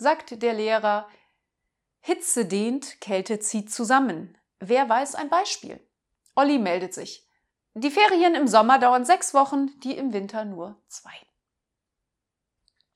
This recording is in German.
sagt der Lehrer, Hitze dehnt, Kälte zieht zusammen. Wer weiß ein Beispiel? Olli meldet sich. Die Ferien im Sommer dauern sechs Wochen, die im Winter nur zwei.